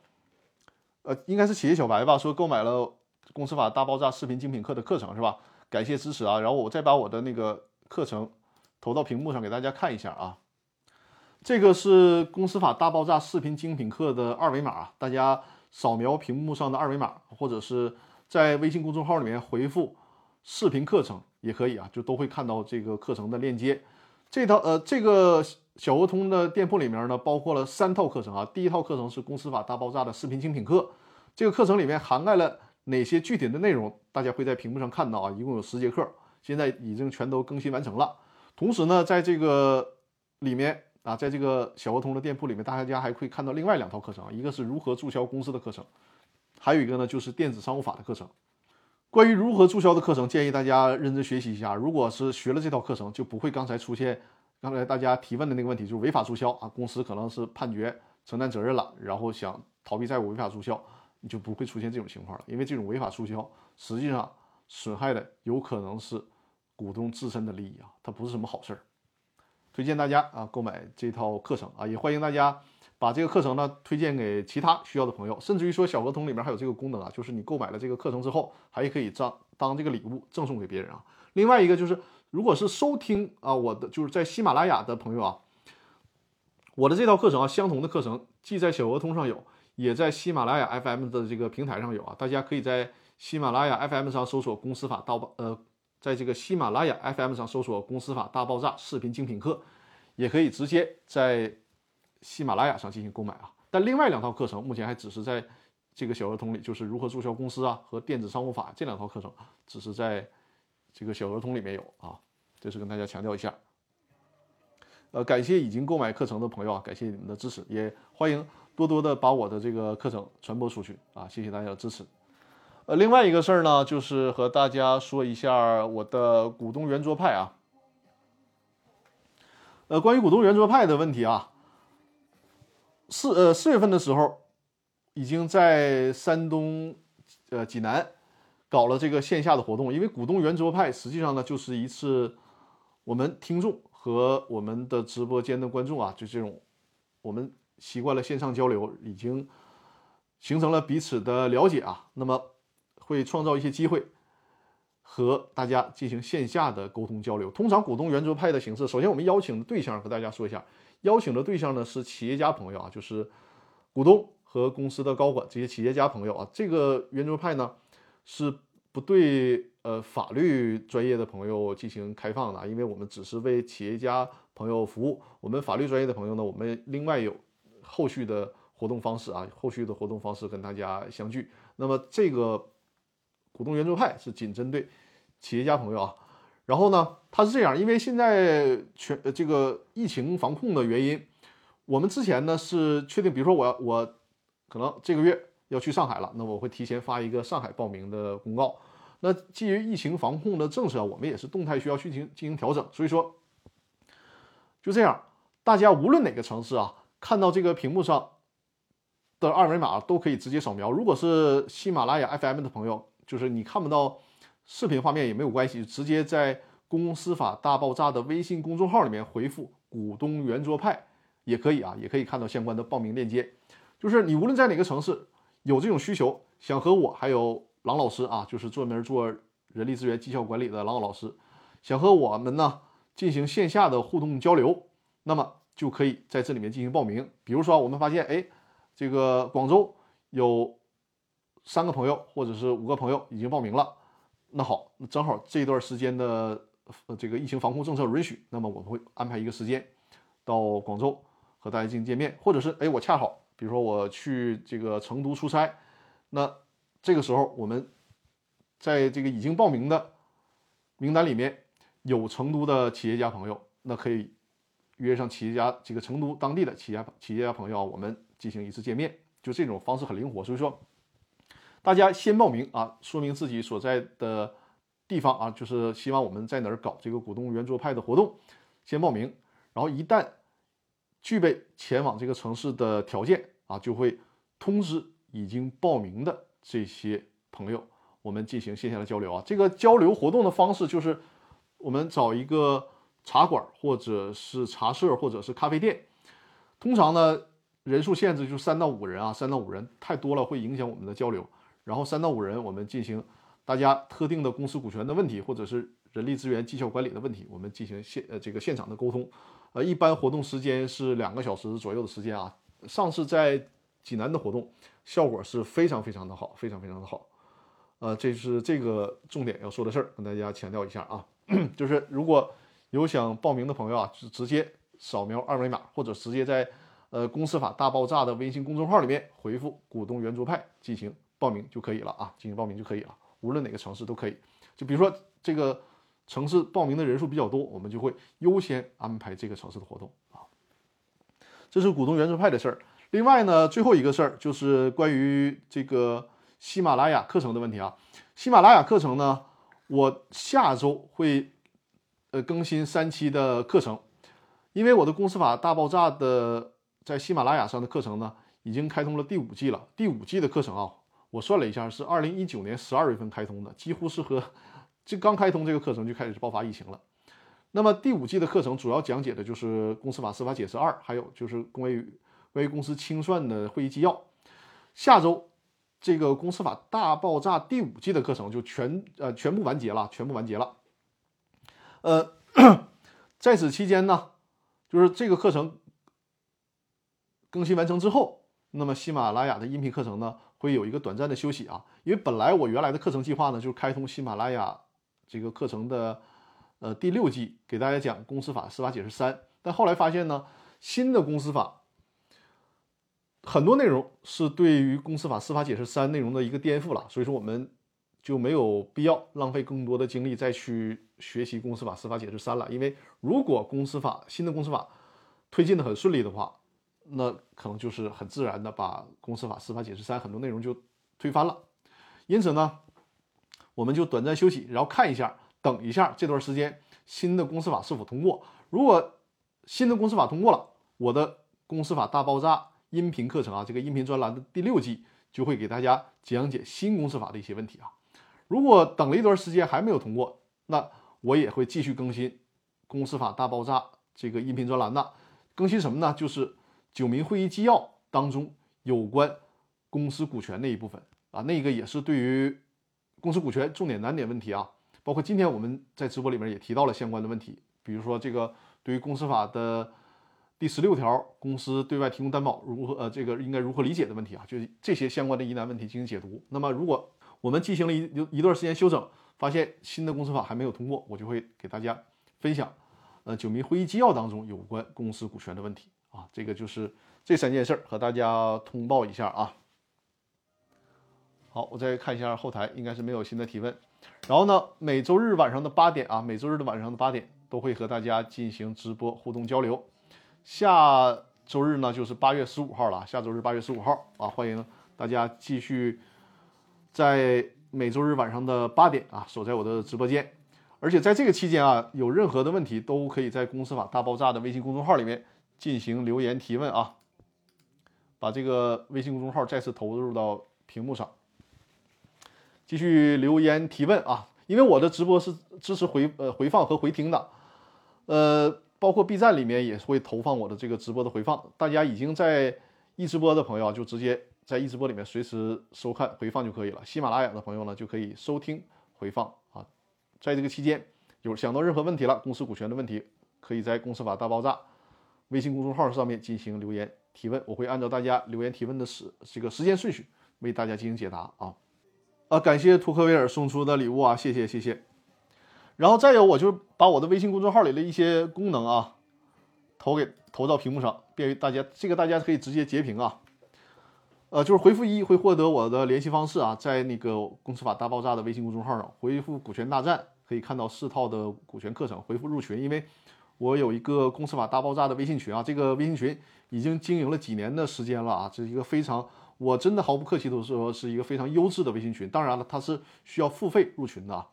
呃，应该是企业小白吧，说购买了《公司法大爆炸》视频精品课的课程是吧？感谢支持啊！然后我再把我的那个课程投到屏幕上给大家看一下啊。这个是《公司法大爆炸》视频精品课的二维码，大家扫描屏幕上的二维码，或者是在微信公众号里面回复“视频课程”也可以啊，就都会看到这个课程的链接。这套呃，这个。小鹅通的店铺里面呢，包括了三套课程啊。第一套课程是《公司法大爆炸》的视频精品课，这个课程里面涵盖了哪些具体的内容？大家会在屏幕上看到啊，一共有十节课，现在已经全都更新完成了。同时呢，在这个里面啊，在这个小鹅通的店铺里面，大家还会看到另外两套课程，一个是如何注销公司的课程，还有一个呢就是电子商务法的课程。关于如何注销的课程，建议大家认真学习一下。如果是学了这套课程，就不会刚才出现。刚才大家提问的那个问题就是违法注销啊，公司可能是判决承担责任了，然后想逃避债务违法注销，你就不会出现这种情况了。因为这种违法注销实际上损害的有可能是股东自身的利益啊，它不是什么好事儿。推荐大家啊购买这套课程啊，也欢迎大家把这个课程呢推荐给其他需要的朋友，甚至于说小合同里面还有这个功能啊，就是你购买了这个课程之后，还可以当当这个礼物赠送给别人啊。另外一个就是。如果是收听啊，我的就是在喜马拉雅的朋友啊，我的这套课程啊，相同的课程既在小鹅通上有，也在喜马拉雅 FM 的这个平台上有啊，大家可以在喜马拉雅 FM 上搜索“公司法大爆”，呃，在这个喜马拉雅 FM 上搜索“公司法大爆炸”视频精品课，也可以直接在喜马拉雅上进行购买啊。但另外两套课程目前还只是在这个小儿童里，就是如何注销公司啊和电子商务法这两套课程，只是在这个小儿童里面有啊，这是跟大家强调一下。呃，感谢已经购买课程的朋友啊，感谢你们的支持，也欢迎多多的把我的这个课程传播出去啊，谢谢大家的支持。呃，另外一个事儿呢，就是和大家说一下我的股东圆桌派啊。呃，关于股东圆桌派的问题啊，四呃四月份的时候，已经在山东呃济南搞了这个线下的活动，因为股东圆桌派实际上呢，就是一次我们听众。和我们的直播间的观众啊，就这种，我们习惯了线上交流，已经形成了彼此的了解啊。那么会创造一些机会和大家进行线下的沟通交流。通常股东圆桌派的形式，首先我们邀请的对象和大家说一下，邀请的对象呢是企业家朋友啊，就是股东和公司的高管这些企业家朋友啊。这个圆桌派呢是不对。呃，法律专业的朋友进行开放的，因为我们只是为企业家朋友服务。我们法律专业的朋友呢，我们另外有后续的活动方式啊，后续的活动方式跟大家相聚。那么这个股东圆桌派是仅针对企业家朋友啊。然后呢，它是这样，因为现在全呃这个疫情防控的原因，我们之前呢是确定，比如说我要我可能这个月要去上海了，那我会提前发一个上海报名的公告。那基于疫情防控的政策，我们也是动态需要去进行进行调整。所以说，就这样，大家无论哪个城市啊，看到这个屏幕上的二维码都可以直接扫描。如果是喜马拉雅 FM 的朋友，就是你看不到视频画面也没有关系，直接在“公司法大爆炸”的微信公众号里面回复“股东圆桌派”也可以啊，也可以看到相关的报名链接。就是你无论在哪个城市有这种需求，想和我还有。郎老师啊，就是专门做人力资源绩效管理的郎老师，想和我们呢进行线下的互动交流，那么就可以在这里面进行报名。比如说，我们发现，哎，这个广州有三个朋友或者是五个朋友已经报名了，那好，正好这段时间的这个疫情防控政策允许，那么我们会安排一个时间到广州和大家进行见面，或者是哎，我恰好，比如说我去这个成都出差，那。这个时候，我们在这个已经报名的名单里面有成都的企业家朋友，那可以约上企业家这个成都当地的企业企业家朋友，我们进行一次见面。就这种方式很灵活，所以说大家先报名啊，说明自己所在的地方啊，就是希望我们在哪儿搞这个股东圆桌派的活动，先报名。然后一旦具备前往这个城市的条件啊，就会通知已经报名的。这些朋友，我们进行线下的交流啊。这个交流活动的方式就是，我们找一个茶馆，或者是茶社，或者是咖啡店。通常呢，人数限制就三到五人啊，三到五人太多了会影响我们的交流。然后三到五人，我们进行大家特定的公司股权的问题，或者是人力资源绩效管理的问题，我们进行现呃这个现场的沟通。呃，一般活动时间是两个小时左右的时间啊。上次在济南的活动。效果是非常非常的好，非常非常的好，呃，这是这个重点要说的事儿，跟大家强调一下啊，就是如果有想报名的朋友啊，就直接扫描二维码，或者直接在呃公司法大爆炸的微信公众号里面回复“股东圆桌派”进行报名就可以了啊，进行报名就可以了，无论哪个城市都可以。就比如说这个城市报名的人数比较多，我们就会优先安排这个城市的活动啊。这是股东圆桌派的事儿。另外呢，最后一个事儿就是关于这个喜马拉雅课程的问题啊。喜马拉雅课程呢，我下周会呃更新三期的课程，因为我的公司法大爆炸的在喜马拉雅上的课程呢，已经开通了第五季了。第五季的课程啊，我算了一下，是二零一九年十二月份开通的，几乎是和这刚开通这个课程就开始爆发疫情了。那么第五季的课程主要讲解的就是公司法司法解释二，还有就是关于。关于公司清算的会议纪要，下周这个公司法大爆炸第五季的课程就全呃全部完结了，全部完结了。呃，在此期间呢，就是这个课程更新完成之后，那么喜马拉雅的音频课程呢，会有一个短暂的休息啊，因为本来我原来的课程计划呢，就是开通喜马拉雅这个课程的呃第六季，给大家讲公司法司法解释三，但后来发现呢，新的公司法很多内容是对于公司法司法解释三内容的一个颠覆了，所以说我们就没有必要浪费更多的精力再去学习公司法司法解释三了，因为如果公司法新的公司法推进的很顺利的话。那可能就是很自然的把公司法司法解释三很多内容就推翻了，因此呢，我们就短暂休息，然后看一下，等一下这段时间新的公司法是否通过。如果新的公司法通过了，我的公司法大爆炸音频课程啊，这个音频专栏的第六季就会给大家讲解新公司法的一些问题啊。如果等了一段时间还没有通过，那我也会继续更新公司法大爆炸这个音频专栏的，更新什么呢？就是。九民会议纪要当中有关公司股权那一部分啊，那个也是对于公司股权重点难点问题啊，包括今天我们在直播里面也提到了相关的问题，比如说这个对于公司法的第十六条，公司对外提供担保如何呃这个应该如何理解的问题啊，就是这些相关的疑难问题进行解读。那么如果我们进行了一一段时间休整，发现新的公司法还没有通过，我就会给大家分享呃九民会议纪要当中有关公司股权的问题。啊，这个就是这三件事儿和大家通报一下啊。好，我再看一下后台，应该是没有新的提问。然后呢，每周日晚上的八点啊，每周日的晚上的八点都会和大家进行直播互动交流。下周日呢就是八月十五号了，下周日八月十五号啊，欢迎大家继续在每周日晚上的八点啊守在我的直播间。而且在这个期间啊，有任何的问题都可以在公司法大爆炸的微信公众号里面。进行留言提问啊，把这个微信公众号再次投入到屏幕上，继续留言提问啊。因为我的直播是支持回呃回放和回听的，呃，包括 B 站里面也会投放我的这个直播的回放。大家已经在易直播的朋友就直接在易直播里面随时收看回放就可以了。喜马拉雅的朋友呢就可以收听回放啊。在这个期间有想到任何问题了，公司股权的问题，可以在公司法大爆炸。微信公众号上面进行留言提问，我会按照大家留言提问的时这个时间顺序为大家进行解答啊啊！感谢图克维尔送出的礼物啊，谢谢谢谢。然后再有，我就把我的微信公众号里的一些功能啊投给投到屏幕上，便于大家这个大家可以直接截屏啊。呃，就是回复一会获得我的联系方式啊，在那个公司法大爆炸的微信公众号上回复股权大战可以看到四套的股权课程，回复入群，因为。我有一个公司法大爆炸的微信群啊，这个微信群已经经营了几年的时间了啊，这是一个非常，我真的毫不客气的说，是一个非常优质的微信群。当然了，它是需要付费入群的啊。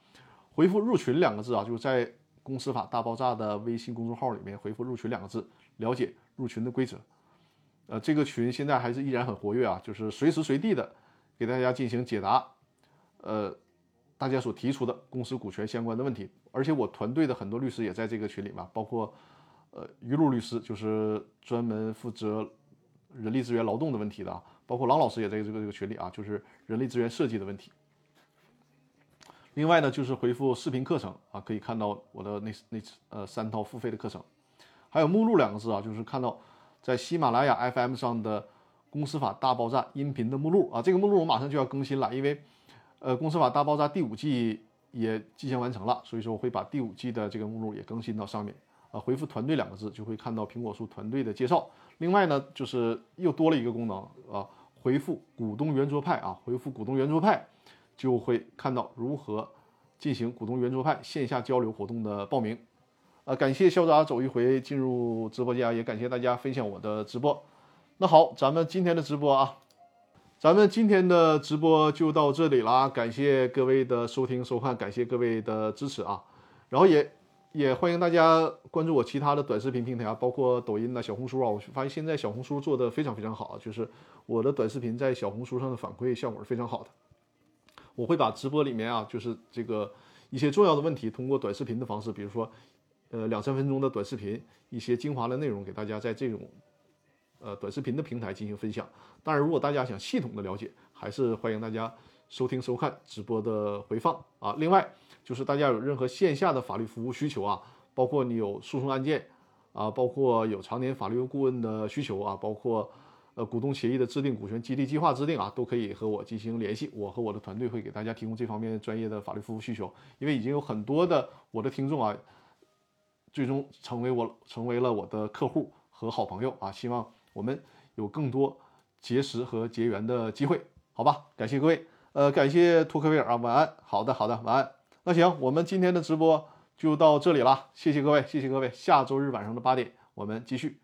回复“入群”两个字啊，就是在公司法大爆炸的微信公众号里面回复“入群”两个字，了解入群的规则。呃，这个群现在还是依然很活跃啊，就是随时随地的给大家进行解答。呃。大家所提出的公司股权相关的问题，而且我团队的很多律师也在这个群里嘛，包括呃于露律师，就是专门负责人力资源劳动的问题的啊，包括郎老师也在这个这个群里啊，就是人力资源设计的问题。另外呢，就是回复视频课程啊，可以看到我的那那呃三套付费的课程，还有目录两个字啊，就是看到在喜马拉雅 FM 上的公司法大爆炸音频的目录啊，这个目录我马上就要更新了，因为。呃，公司法大爆炸第五季也即将完成了，所以说我会把第五季的这个目录也更新到上面。啊，回复团队两个字就会看到苹果树团队的介绍。另外呢，就是又多了一个功能啊，回复股东圆桌派啊，回复股东圆桌派就会看到如何进行股东圆桌派线下交流活动的报名。啊，感谢潇洒走一回进入直播间，也感谢大家分享我的直播。那好，咱们今天的直播啊。咱们今天的直播就到这里了，感谢各位的收听收看，感谢各位的支持啊！然后也也欢迎大家关注我其他的短视频平台啊，包括抖音呐、小红书啊。我发现现在小红书做的非常非常好，就是我的短视频在小红书上的反馈效果是非常好的。我会把直播里面啊，就是这个一些重要的问题，通过短视频的方式，比如说呃两三分钟的短视频，一些精华的内容给大家在这种。呃，短视频的平台进行分享。当然，如果大家想系统的了解，还是欢迎大家收听收看直播的回放啊。另外，就是大家有任何线下的法律服务需求啊，包括你有诉讼案件啊，包括有常年法律顾问的需求啊，包括呃股东协议的制定、股权激励计划制定啊，都可以和我进行联系。我和我的团队会给大家提供这方面专业的法律服务需求。因为已经有很多的我的听众啊，最终成为我成为了我的客户和好朋友啊。希望我们有更多结识和结缘的机会，好吧？感谢各位，呃，感谢托克维尔啊，晚安。好的，好的，晚安。那行，我们今天的直播就到这里了，谢谢各位，谢谢各位。下周日晚上的八点，我们继续。